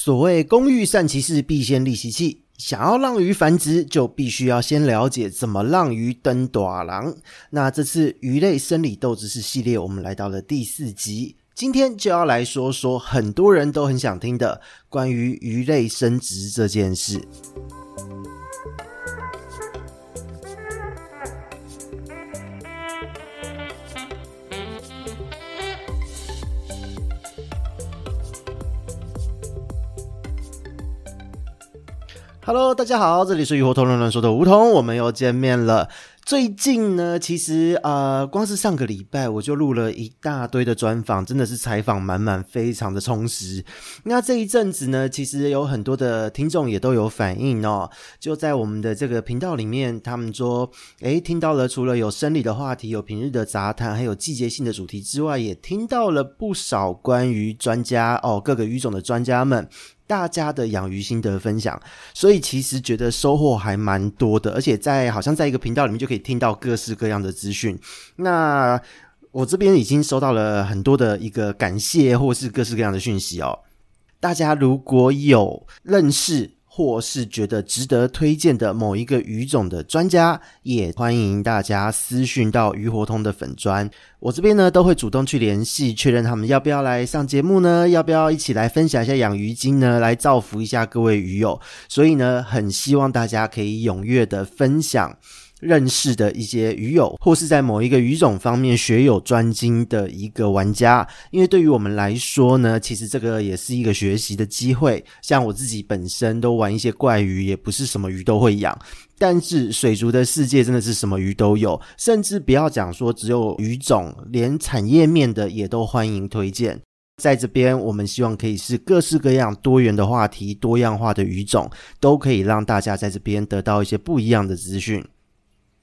所谓工欲善其事，必先利其器。想要让鱼繁殖，就必须要先了解怎么让鱼登大人。那这次鱼类生理斗知识系列，我们来到了第四集，今天就要来说说很多人都很想听的关于鱼类生殖这件事。Hello，大家好，这里是鱼活通乱乱说的梧桐，我们又见面了。最近呢，其实呃，光是上个礼拜我就录了一大堆的专访，真的是采访满满，非常的充实。那这一阵子呢，其实有很多的听众也都有反应哦，就在我们的这个频道里面，他们说，诶，听到了除了有生理的话题，有平日的杂谈，还有季节性的主题之外，也听到了不少关于专家哦，各个语种的专家们。大家的养鱼心得分享，所以其实觉得收获还蛮多的，而且在好像在一个频道里面就可以听到各式各样的资讯。那我这边已经收到了很多的一个感谢，或是各式各样的讯息哦。大家如果有认识，或是觉得值得推荐的某一个鱼种的专家，也欢迎大家私讯到鱼活通的粉专，我这边呢都会主动去联系，确认他们要不要来上节目呢？要不要一起来分享一下养鱼经呢？来造福一下各位鱼友。所以呢，很希望大家可以踊跃的分享。认识的一些鱼友，或是在某一个鱼种方面学有专精的一个玩家，因为对于我们来说呢，其实这个也是一个学习的机会。像我自己本身都玩一些怪鱼，也不是什么鱼都会养，但是水族的世界真的是什么鱼都有，甚至不要讲说只有鱼种，连产业面的也都欢迎推荐。在这边，我们希望可以是各式各样多元的话题，多样化的鱼种，都可以让大家在这边得到一些不一样的资讯。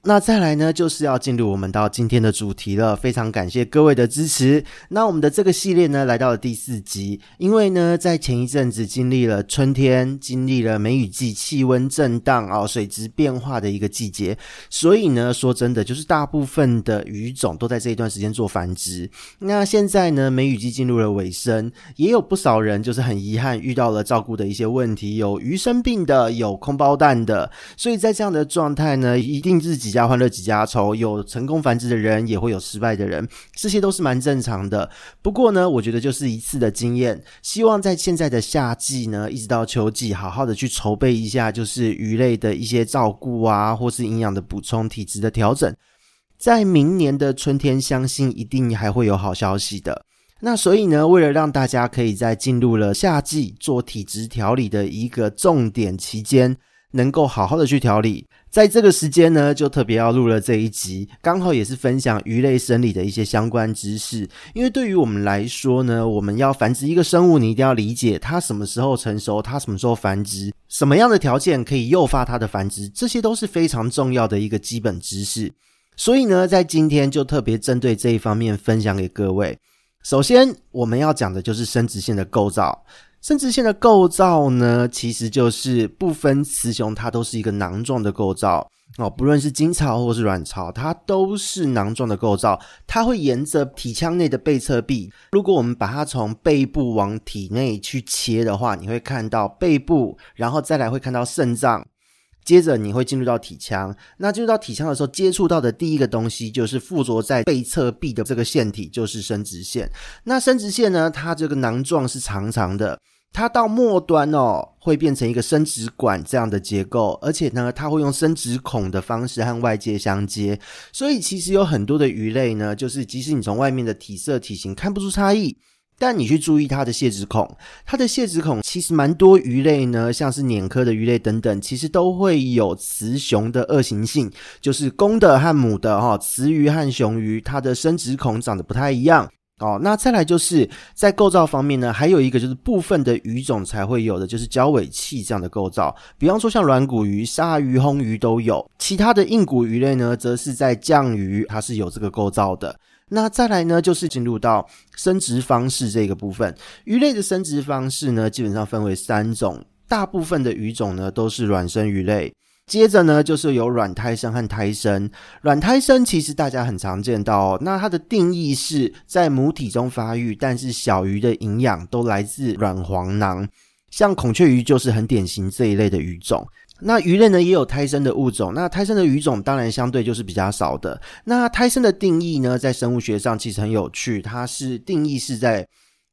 那再来呢，就是要进入我们到今天的主题了。非常感谢各位的支持。那我们的这个系列呢，来到了第四集。因为呢，在前一阵子经历了春天，经历了梅雨季，气温震荡啊，水质变化的一个季节，所以呢，说真的，就是大部分的鱼种都在这一段时间做繁殖。那现在呢，梅雨季进入了尾声，也有不少人就是很遗憾遇到了照顾的一些问题，有鱼生病的，有空包蛋的，所以在这样的状态呢，一定自己。家欢乐几家愁，有成功繁殖的人，也会有失败的人，这些都是蛮正常的。不过呢，我觉得就是一次的经验。希望在现在的夏季呢，一直到秋季，好好的去筹备一下，就是鱼类的一些照顾啊，或是营养的补充、体质的调整。在明年的春天，相信一定还会有好消息的。那所以呢，为了让大家可以在进入了夏季做体质调理的一个重点期间，能够好好的去调理。在这个时间呢，就特别要录了这一集，刚好也是分享鱼类生理的一些相关知识。因为对于我们来说呢，我们要繁殖一个生物，你一定要理解它什么时候成熟，它什么时候繁殖，什么样的条件可以诱发它的繁殖，这些都是非常重要的一个基本知识。所以呢，在今天就特别针对这一方面分享给各位。首先，我们要讲的就是生殖腺的构造。生殖腺的构造呢，其实就是不分雌雄，它都是一个囊状的构造哦。不论是精巢或是卵巢，它都是囊状的构造。它会沿着体腔内的背侧壁。如果我们把它从背部往体内去切的话，你会看到背部，然后再来会看到肾脏，接着你会进入到体腔。那进入到体腔的时候，接触到的第一个东西就是附着在背侧壁的这个腺体，就是生殖腺。那生殖腺呢，它这个囊状是长长的。它到末端哦，会变成一个生殖管这样的结构，而且呢，它会用生殖孔的方式和外界相接。所以其实有很多的鱼类呢，就是即使你从外面的体色体型看不出差异，但你去注意它的泄殖孔，它的泄殖孔其实蛮多鱼类呢，像是鲶科的鱼类等等，其实都会有雌雄的二型性，就是公的和母的哈，雌鱼和雄鱼，它的生殖孔长得不太一样。哦，那再来就是在构造方面呢，还有一个就是部分的鱼种才会有的，就是交尾器这样的构造。比方说像软骨鱼、鲨鱼、红鱼都有，其他的硬骨鱼类呢，则是在降鱼它是有这个构造的。那再来呢，就是进入到生殖方式这个部分。鱼类的生殖方式呢，基本上分为三种，大部分的鱼种呢都是卵生鱼类。接着呢，就是有卵胎生和胎生。卵胎生其实大家很常见到哦，那它的定义是在母体中发育，但是小鱼的营养都来自卵黄囊。像孔雀鱼就是很典型这一类的鱼种。那鱼类呢，也有胎生的物种，那胎生的鱼种当然相对就是比较少的。那胎生的定义呢，在生物学上其实很有趣，它是定义是在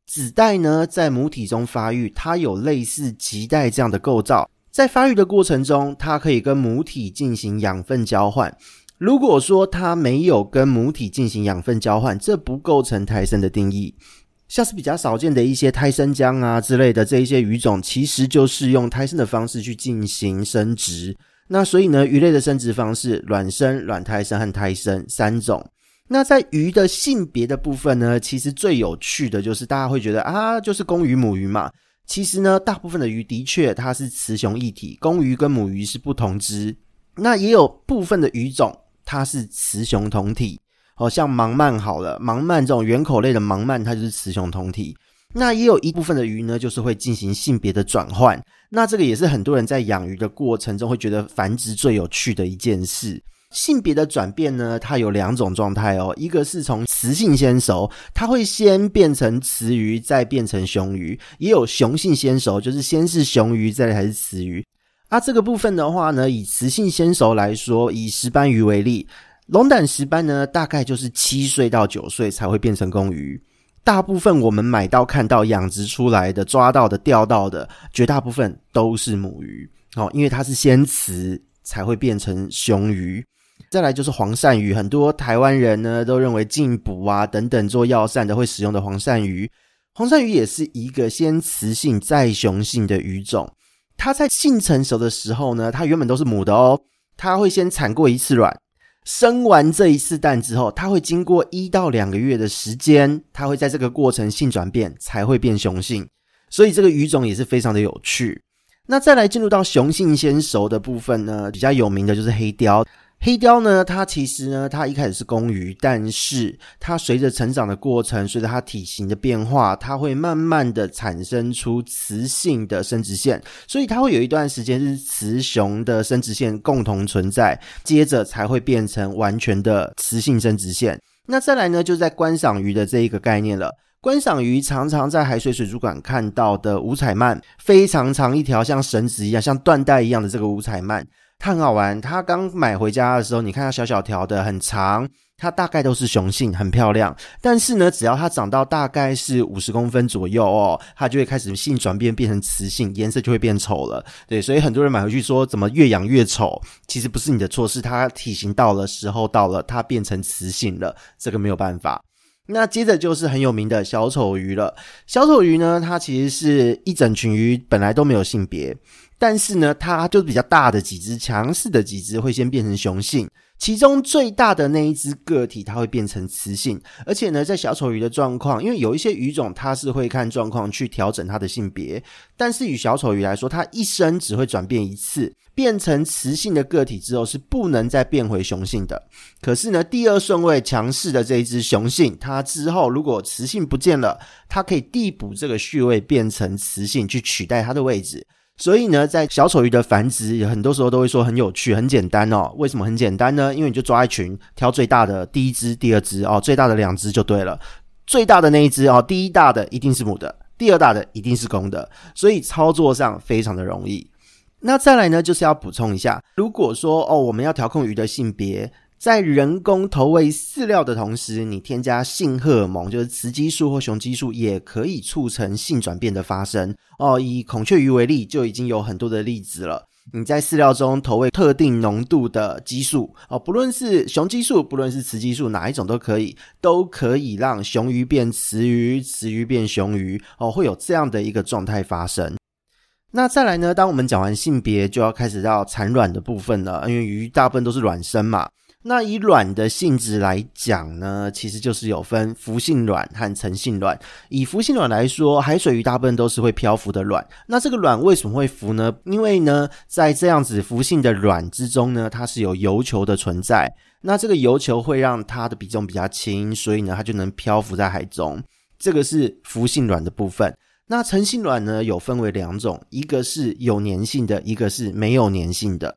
子代呢在母体中发育，它有类似脐带这样的构造，在发育的过程中，它可以跟母体进行养分交换。如果说它没有跟母体进行养分交换，这不构成胎生的定义。像是比较少见的一些胎生姜啊之类的这一些鱼种，其实就是用胎生的方式去进行生殖。那所以呢，鱼类的生殖方式，卵生、卵胎生和胎生三种。那在鱼的性别的部分呢，其实最有趣的就是大家会觉得啊，就是公鱼母鱼嘛。其实呢，大部分的鱼的确它是雌雄异体，公鱼跟母鱼是不同只。那也有部分的鱼种，它是雌雄同体。哦，像盲鳗好了，盲鳗这种圆口类的盲鳗，它就是雌雄同体。那也有一部分的鱼呢，就是会进行性别的转换。那这个也是很多人在养鱼的过程中会觉得繁殖最有趣的一件事。性别的转变呢，它有两种状态哦，一个是从雌性先熟，它会先变成雌鱼，再变成雄鱼；也有雄性先熟，就是先是雄鱼，再来才是雌鱼。啊，这个部分的话呢，以雌性先熟来说，以石斑鱼为例。龙胆石斑呢，大概就是七岁到九岁才会变成公鱼。大部分我们买到、看到、养殖出来的、抓到的、钓到的，绝大部分都是母鱼。哦，因为它是先雌才会变成雄鱼。再来就是黄鳝鱼，很多台湾人呢都认为进补啊等等做药膳的会使用的黄鳝鱼。黄鳝鱼也是一个先雌性再雄性的鱼种。它在性成熟的时候呢，它原本都是母的哦，它会先产过一次卵。生完这一次蛋之后，它会经过一到两个月的时间，它会在这个过程性转变，才会变雄性。所以这个鱼种也是非常的有趣。那再来进入到雄性先熟的部分呢，比较有名的就是黑鯛。黑鯛呢，它其实呢，它一开始是公鱼，但是它随着成长的过程，随着它体型的变化，它会慢慢的产生出雌性的生殖腺，所以它会有一段时间是雌雄的生殖腺共同存在，接着才会变成完全的雌性生殖腺。那再来呢，就在观赏鱼的这一个概念了。观赏鱼常常在海水水族馆看到的五彩鳗，非常长一条，像绳子一样，像缎带一样的这个五彩鳗。它很好玩，它刚买回家的时候，你看它小小条的，很长，它大概都是雄性，很漂亮。但是呢，只要它长到大概是五十公分左右哦，它就会开始性转变，变成雌性，颜色就会变丑了。对，所以很多人买回去说怎么越养越丑，其实不是你的错，是它体型到了时候到了，它变成雌性了，这个没有办法。那接着就是很有名的小丑鱼了。小丑鱼呢，它其实是一整群鱼，本来都没有性别。但是呢，它就是比较大的几只，强势的几只会先变成雄性，其中最大的那一只个体，它会变成雌性。而且呢，在小丑鱼的状况，因为有一些鱼种它是会看状况去调整它的性别，但是与小丑鱼来说，它一生只会转变一次，变成雌性的个体之后是不能再变回雄性的。可是呢，第二顺位强势的这一只雄性，它之后如果雌性不见了，它可以递补这个序位，变成雌性去取代它的位置。所以呢，在小丑鱼的繁殖，很多时候都会说很有趣、很简单哦。为什么很简单呢？因为你就抓一群，挑最大的第一只、第二只哦，最大的两只就对了。最大的那一只哦，第一大的一定是母的，第二大的一定是公的，所以操作上非常的容易。那再来呢，就是要补充一下，如果说哦，我们要调控鱼的性别。在人工投喂饲料的同时，你添加性荷尔蒙，就是雌激素或雄激素，也可以促成性转变的发生哦。以孔雀鱼为例，就已经有很多的例子了。你在饲料中投喂特定浓度的激素哦，不论是雄激素，不论是雌激素，哪一种都可以，都可以让雄鱼变雌鱼，雌鱼变雄鱼哦，会有这样的一个状态发生。那再来呢，当我们讲完性别，就要开始到产卵的部分了，因为鱼大部分都是卵生嘛。那以卵的性质来讲呢，其实就是有分浮性卵和成性卵。以浮性卵来说，海水鱼大部分都是会漂浮的卵。那这个卵为什么会浮呢？因为呢，在这样子浮性的卵之中呢，它是有油球的存在。那这个油球会让它的比重比较轻，所以呢，它就能漂浮在海中。这个是浮性卵的部分。那成性卵呢，有分为两种，一个是有粘性的，一个是没有粘性的。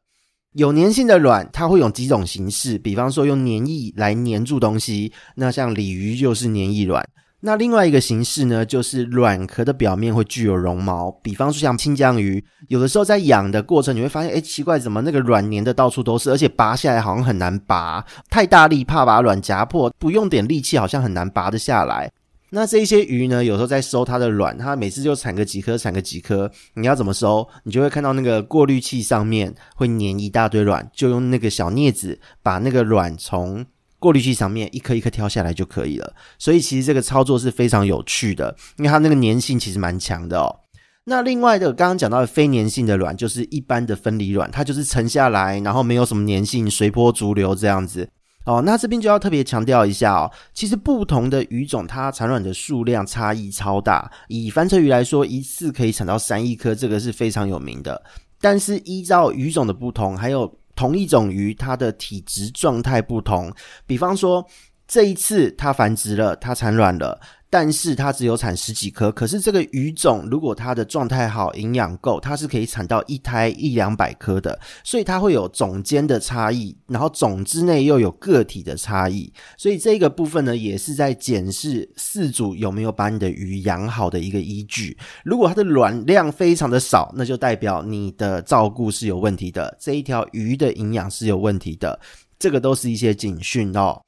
有粘性的卵，它会有几种形式，比方说用粘液来粘住东西，那像鲤鱼就是粘液卵。那另外一个形式呢，就是卵壳的表面会具有绒毛，比方说像清江鱼，有的时候在养的过程，你会发现，哎，奇怪，怎么那个卵粘的到处都是，而且拔下来好像很难拔，太大力怕把卵夹破，不用点力气好像很难拔得下来。那这一些鱼呢，有时候在收它的卵，它每次就产个几颗，产个几颗，你要怎么收？你就会看到那个过滤器上面会粘一大堆卵，就用那个小镊子把那个卵从过滤器上面一颗一颗挑下来就可以了，所以其实这个操作是非常有趣的，因为它那个粘性其实蛮强的哦。那另外的刚刚讲到的非粘性的卵，就是一般的分离卵，它就是沉下来，然后没有什么粘性，随波逐流这样子哦。那这边就要特别强调一下哦，其实不同的鱼种它产卵的数量差异超大，以翻车鱼来说，一次可以产到三亿颗，这个是非常有名的。但是依照鱼种的不同，还有同一种鱼，它的体质状态不同。比方说，这一次它繁殖了，它产卵了，但是它只有产十几颗。可是这个鱼种，如果它的状态好，营养够，它是可以产到一胎一两百颗的。所以它会有种间的差异，然后种之内又有个体的差异。所以这个部分呢，也是在检视饲主有没有把你的鱼养好的一个依据。如果它的卵量非常的少，那就代表你的照顾是有问题的，这一条鱼的营养是有问题的。这个都是一些警讯哦。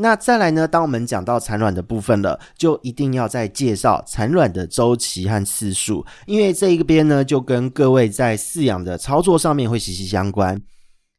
那再来呢，当我们讲到产卵的部分了，就一定要再介绍产卵的周期和次数，因为这一边呢，就跟各位在饲养的操作上面会息息相关。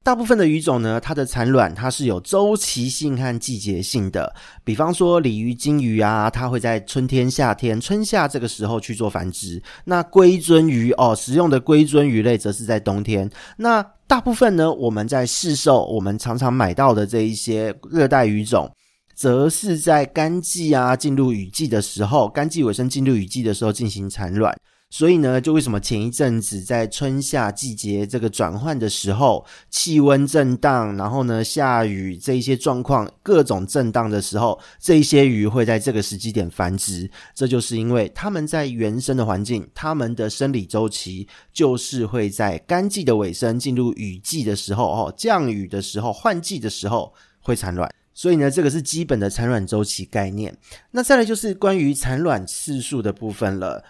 大部分的鱼种呢，它的产卵它是有周期性和季节性的，比方说鲤鱼、金鱼啊，它会在春天、夏天、春夏这个时候去做繁殖。那龟尊鱼哦，食用的龟尊鱼类则是在冬天。那大部分呢，我们在市售，我们常常买到的这一些热带鱼种，则是在干季啊，进入雨季的时候，干季尾声进入雨季的时候进行产卵。所以呢，就为什么前一阵子在春夏季节这个转换的时候，气温震荡，然后呢下雨这一些状况各种震荡的时候，这一些鱼会在这个时机点繁殖，这就是因为它们在原生的环境，它们的生理周期就是会在干季的尾声进入雨季的时候，哦，降雨的时候，换季的时候会产卵。所以呢，这个是基本的产卵周期概念。那再来就是关于产卵次数的部分了。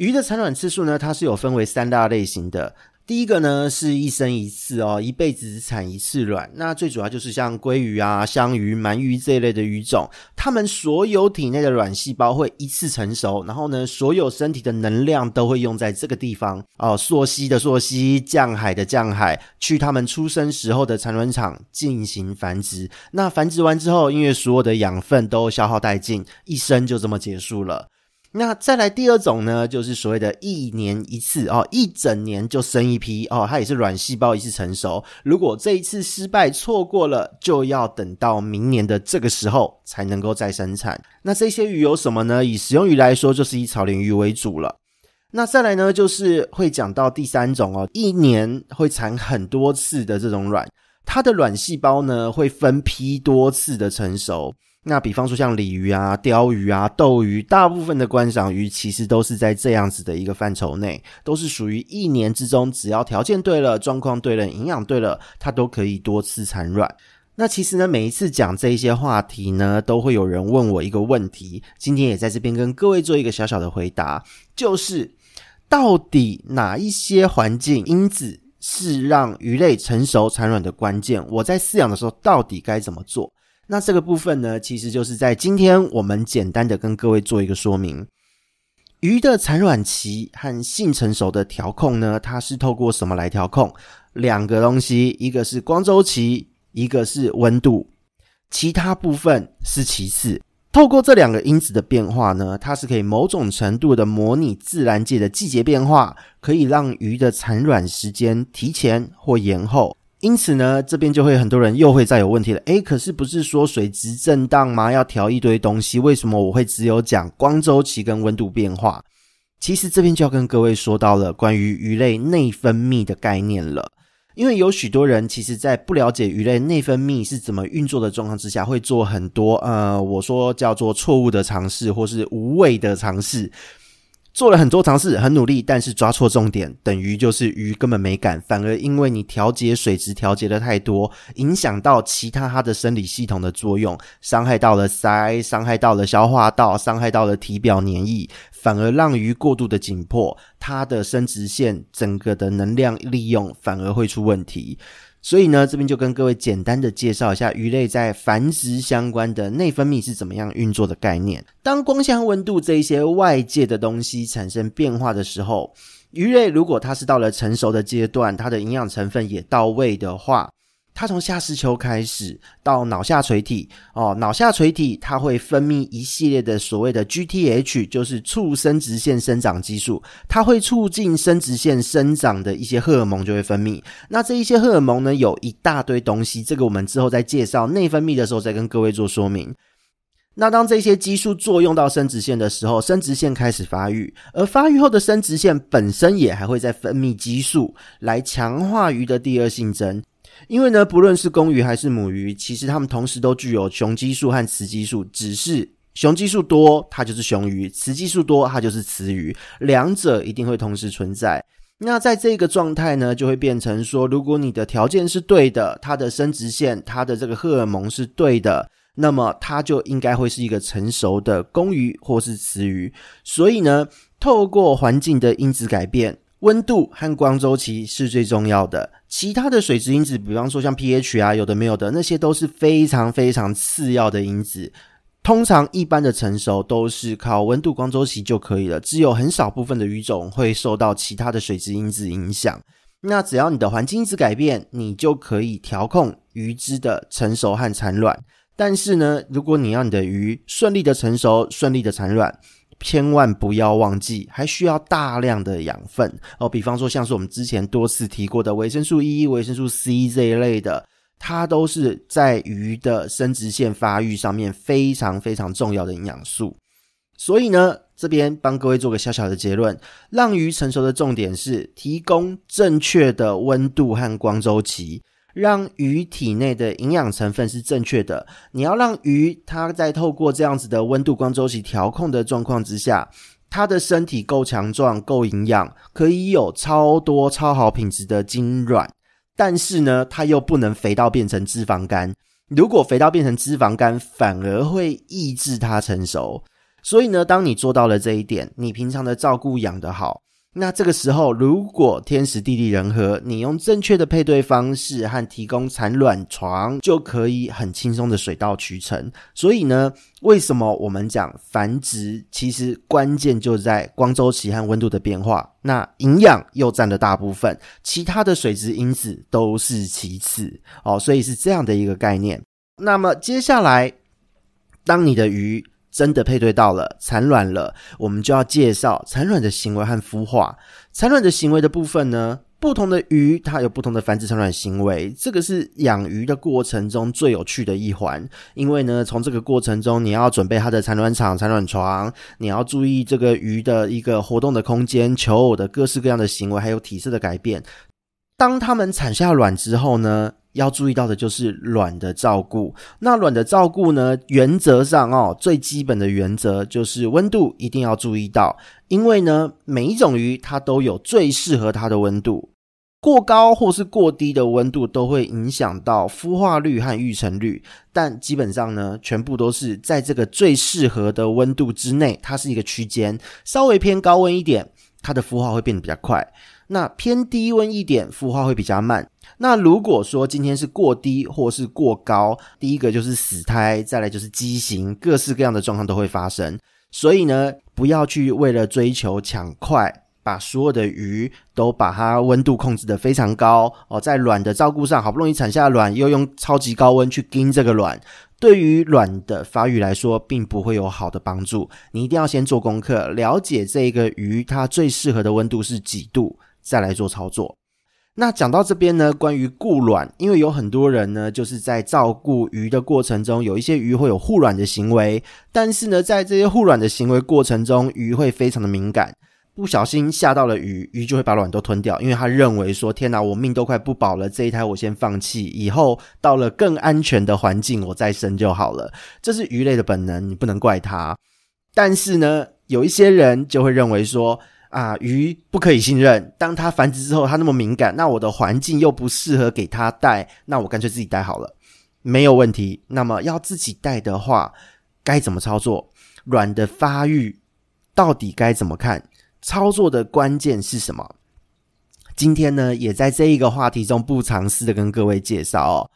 鱼的产卵次数呢，它是有分为三大类型的。第一个呢是一生一次哦，一辈子只产一次卵。那最主要就是像鲑鱼啊、香鱼、鳗鱼这一类的鱼种，它们所有体内的卵细胞会一次成熟，然后呢，所有身体的能量都会用在这个地方哦，溯溪的溯溪，降海的降海，去它们出生时候的产卵场进行繁殖。那繁殖完之后，因为所有的养分都消耗殆尽，一生就这么结束了。那再来第二种呢，就是所谓的一年一次哦，一整年就生一批哦，它也是卵细胞一次成熟。如果这一次失败错过了，就要等到明年的这个时候才能够再生产。那这些鱼有什么呢？以食用鱼来说，就是以草鲢鱼为主了。那再来呢，就是会讲到第三种哦，一年会产很多次的这种卵，它的卵细胞呢会分批多次的成熟。那比方说像鲤鱼啊、鲷鱼啊、斗鱼，大部分的观赏鱼其实都是在这样子的一个范畴内，都是属于一年之中，只要条件对了、状况对了、营养对了，它都可以多次产卵。那其实呢，每一次讲这一些话题呢，都会有人问我一个问题，今天也在这边跟各位做一个小小的回答，就是到底哪一些环境因子是让鱼类成熟产卵的关键？我在饲养的时候到底该怎么做？那这个部分呢，其实就是在今天我们简单的跟各位做一个说明。鱼的产卵期和性成熟的调控呢，它是透过什么来调控？两个东西，一个是光周期，一个是温度，其他部分是其次。透过这两个因子的变化呢，它是可以某种程度的模拟自然界的季节变化，可以让鱼的产卵时间提前或延后。因此呢，这边就会很多人又会再有问题了。诶，可是不是说水质震荡吗？要调一堆东西，为什么我会只有讲光周期跟温度变化？其实这边就要跟各位说到了关于鱼类内分泌的概念了。因为有许多人其实在不了解鱼类内分泌是怎么运作的状况之下，会做很多呃，我说叫做错误的尝试或是无谓的尝试。做了很多尝试，很努力，但是抓错重点，等于就是鱼根本没感，反而因为你调节水质调节的太多，影响到其他它的生理系统的作用，伤害到了鳃，伤害到了消化道，伤害到了体表黏液，反而让鱼过度的紧迫，它的生殖腺整个的能量利用反而会出问题。所以呢，这边就跟各位简单的介绍一下鱼类在繁殖相关的内分泌是怎么样运作的概念。当光线和温度这一些外界的东西产生变化的时候，鱼类如果它是到了成熟的阶段，它的营养成分也到位的话。它从下视丘开始到脑下垂体哦，脑下垂体它会分泌一系列的所谓的 GTH，就是促生殖腺生长激素，它会促进生殖腺生长的一些荷尔蒙就会分泌。那这一些荷尔蒙呢，有一大堆东西，这个我们之后在介绍内分泌的时候再跟各位做说明。那当这些激素作用到生殖腺的时候，生殖腺开始发育，而发育后的生殖腺本身也还会再分泌激素来强化鱼的第二性征。因为呢，不论是公鱼还是母鱼，其实它们同时都具有雄激素和雌激素，只是雄激素多，它就是雄鱼；雌激素多，它就是雌鱼。两者一定会同时存在。那在这个状态呢，就会变成说，如果你的条件是对的，它的生殖腺、它的这个荷尔蒙是对的，那么它就应该会是一个成熟的公鱼或是雌鱼。所以呢，透过环境的因子改变。温度和光周期是最重要的，其他的水质因子，比方说像 pH 啊，有的没有的，那些都是非常非常次要的因子。通常一般的成熟都是靠温度、光周期就可以了，只有很少部分的鱼种会受到其他的水质因子影响。那只要你的环境因子改变，你就可以调控鱼只的成熟和产卵。但是呢，如果你要你的鱼顺利的成熟、顺利的产卵，千万不要忘记，还需要大量的养分哦。比方说，像是我们之前多次提过的维生素 E、维生素 C 这一类的，它都是在鱼的生殖腺发育上面非常非常重要的营养素。所以呢，这边帮各位做个小小的结论：让鱼成熟的重点是提供正确的温度和光周期。让鱼体内的营养成分是正确的。你要让鱼它在透过这样子的温度光周期调控的状况之下，它的身体够强壮、够营养，可以有超多超好品质的精卵。但是呢，它又不能肥到变成脂肪肝。如果肥到变成脂肪肝，反而会抑制它成熟。所以呢，当你做到了这一点，你平常的照顾养得好。那这个时候，如果天时地利人和，你用正确的配对方式和提供产卵床，就可以很轻松的水到渠成。所以呢，为什么我们讲繁殖，其实关键就在光周期和温度的变化。那营养又占了大部分，其他的水质因子都是其次哦。所以是这样的一个概念。那么接下来，当你的鱼。真的配对到了，产卵了，我们就要介绍产卵的行为和孵化。产卵的行为的部分呢，不同的鱼它有不同的繁殖产卵行为，这个是养鱼的过程中最有趣的一环。因为呢，从这个过程中，你要准备它的产卵场、产卵床，你要注意这个鱼的一个活动的空间、求偶的各式各样的行为，还有体色的改变。当它们产下卵之后呢，要注意到的就是卵的照顾。那卵的照顾呢，原则上哦，最基本的原则就是温度一定要注意到，因为呢，每一种鱼它都有最适合它的温度，过高或是过低的温度都会影响到孵化率和育成率。但基本上呢，全部都是在这个最适合的温度之内，它是一个区间，稍微偏高温一点，它的孵化会变得比较快。那偏低温一点，孵化会比较慢。那如果说今天是过低或是过高，第一个就是死胎，再来就是畸形，各式各样的状况都会发生。所以呢，不要去为了追求抢快，把所有的鱼都把它温度控制得非常高哦。在卵的照顾上，好不容易产下卵，又用超级高温去盯这个卵，对于卵的发育来说，并不会有好的帮助。你一定要先做功课，了解这个鱼它最适合的温度是几度。再来做操作。那讲到这边呢，关于顾卵，因为有很多人呢，就是在照顾鱼的过程中，有一些鱼会有护卵的行为，但是呢，在这些护卵的行为过程中，鱼会非常的敏感，不小心吓到了鱼，鱼就会把卵都吞掉，因为他认为说，天哪，我命都快不保了，这一胎我先放弃，以后到了更安全的环境，我再生就好了。这是鱼类的本能，你不能怪它。但是呢，有一些人就会认为说啊，鱼不可以信任。当它繁殖之后，它那么敏感，那我的环境又不适合给它带，那我干脆自己带好了，没有问题。那么要自己带的话，该怎么操作？卵的发育到底该怎么看？操作的关键是什么？今天呢，也在这一个话题中不藏私的跟各位介绍哦。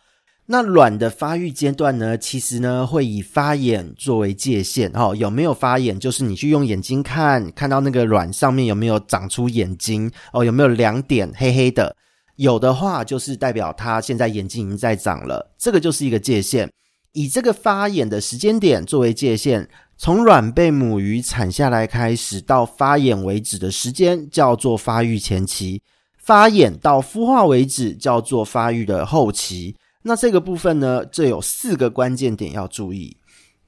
那卵的发育阶段呢，其实呢会以发眼作为界限哦。有没有发眼，就是你去用眼睛看，看到那个卵上面有没有长出眼睛哦，有没有两点黑黑的？有的话，就是代表它现在眼睛已经在长了，这个就是一个界限。以这个发眼的时间点作为界限，从卵被母鱼产下来开始到发眼为止的时间叫做发育前期，发眼到孵化为止叫做发育的后期。那这个部分呢，这有四个关键点要注意：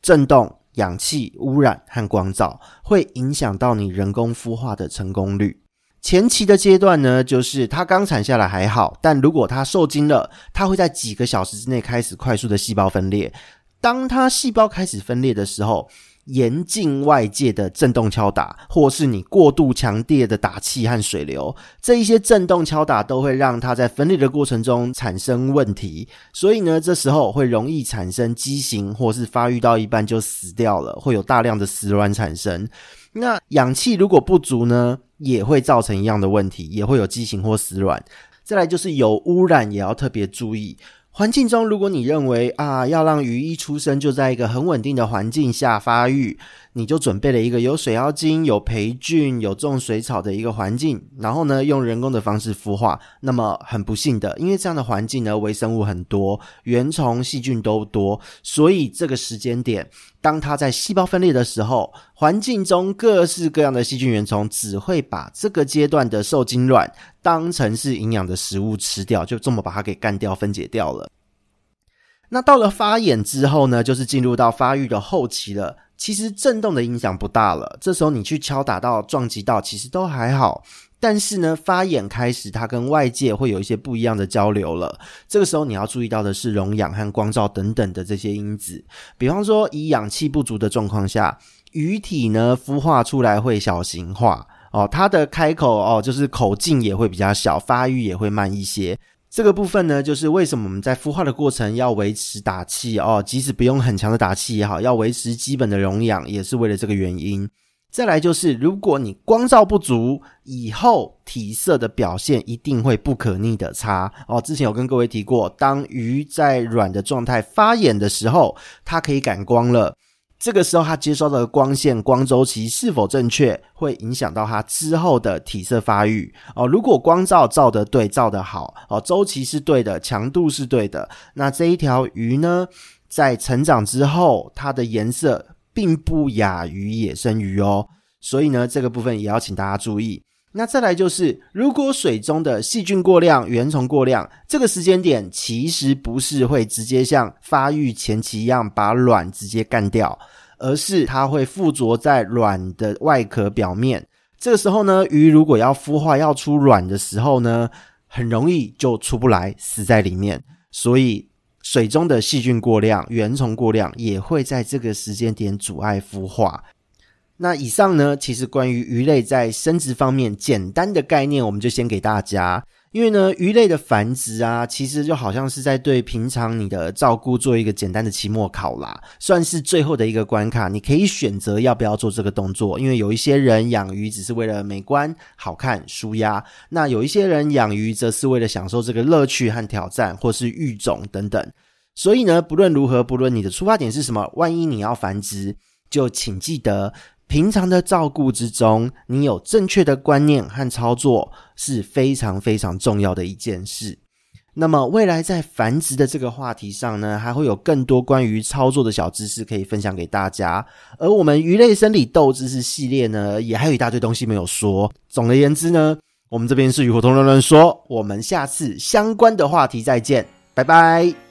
震动、氧气、污染和光照会影响到你人工孵化的成功率。前期的阶段呢，就是它刚产下来还好，但如果它受精了，它会在几个小时之内开始快速的细胞分裂。当它细胞开始分裂的时候，严禁外界的震动敲打，或是你过度强烈的打气和水流，这一些震动敲打都会让它在分裂的过程中产生问题。所以呢，这时候会容易产生畸形，或是发育到一半就死掉了，会有大量的死卵产生。那氧气如果不足呢，也会造成一样的问题，也会有畸形或死卵。再来就是有污染，也要特别注意。环境中，如果你认为啊，要让鱼一出生就在一个很稳定的环境下发育，你就准备了一个有水妖精、有培菌、有种水草的一个环境，然后呢，用人工的方式孵化。那么很不幸的，因为这样的环境呢，微生物很多，原虫、细菌都多，所以这个时间点，当它在细胞分裂的时候，环境中各式各样的细菌、原虫只会把这个阶段的受精卵当成是营养的食物吃掉，就这么把它给干掉、分解掉了。那到了发眼之后呢，就是进入到发育的后期了。其实震动的影响不大了，这时候你去敲打到、撞击到，其实都还好。但是呢，发眼开始，它跟外界会有一些不一样的交流了。这个时候你要注意到的是溶氧和光照等等的这些因子。比方说，以氧气不足的状况下，鱼体呢孵化出来会小型化哦，它的开口哦，就是口径也会比较小，发育也会慢一些。这个部分呢，就是为什么我们在孵化的过程要维持打气哦，即使不用很强的打气也好，要维持基本的溶氧，也是为了这个原因。再来就是，如果你光照不足，以后体色的表现一定会不可逆的差哦。之前有跟各位提过，当鱼在软的状态发眼的时候，它可以感光了。这个时候，它接收的光线光周期是否正确，会影响到它之后的体色发育哦。如果光照照的对，照的好哦，周期是对的，强度是对的，那这一条鱼呢，在成长之后，它的颜色并不亚于野生鱼哦。所以呢，这个部分也要请大家注意。那再来就是，如果水中的细菌过量、原虫过量，这个时间点其实不是会直接像发育前期一样把卵直接干掉，而是它会附着在卵的外壳表面。这个时候呢，鱼如果要孵化、要出卵的时候呢，很容易就出不来，死在里面。所以，水中的细菌过量、原虫过量，也会在这个时间点阻碍孵化。那以上呢，其实关于鱼类在生殖方面简单的概念，我们就先给大家。因为呢，鱼类的繁殖啊，其实就好像是在对平常你的照顾做一个简单的期末考啦，算是最后的一个关卡。你可以选择要不要做这个动作，因为有一些人养鱼只是为了美观、好看、舒压，那有一些人养鱼则是为了享受这个乐趣和挑战，或是育种等等。所以呢，不论如何，不论你的出发点是什么，万一你要繁殖，就请记得。平常的照顾之中，你有正确的观念和操作是非常非常重要的一件事。那么未来在繁殖的这个话题上呢，还会有更多关于操作的小知识可以分享给大家。而我们鱼类生理斗知识系列呢，也还有一大堆东西没有说。总而言之呢，我们这边是鱼活通乱乱说，我们下次相关的话题再见，拜拜。